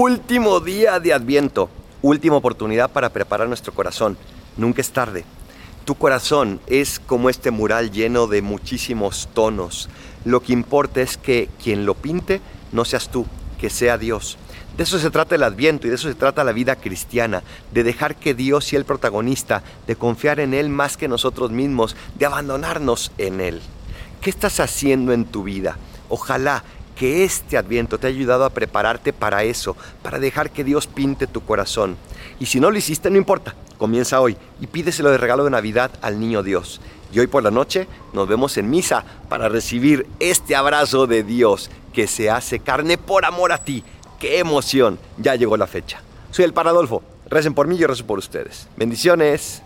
Último día de Adviento, última oportunidad para preparar nuestro corazón. Nunca es tarde. Tu corazón es como este mural lleno de muchísimos tonos. Lo que importa es que quien lo pinte no seas tú, que sea Dios. De eso se trata el Adviento y de eso se trata la vida cristiana, de dejar que Dios sea el protagonista, de confiar en Él más que nosotros mismos, de abandonarnos en Él. ¿Qué estás haciendo en tu vida? Ojalá que este adviento te haya ayudado a prepararte para eso, para dejar que Dios pinte tu corazón. Y si no lo hiciste, no importa, comienza hoy y pídeselo de regalo de Navidad al niño Dios. Y hoy por la noche nos vemos en misa para recibir este abrazo de Dios que se hace carne por amor a ti. ¡Qué emoción! Ya llegó la fecha. Soy el Paradolfo. Recen por mí y yo rezo por ustedes. Bendiciones.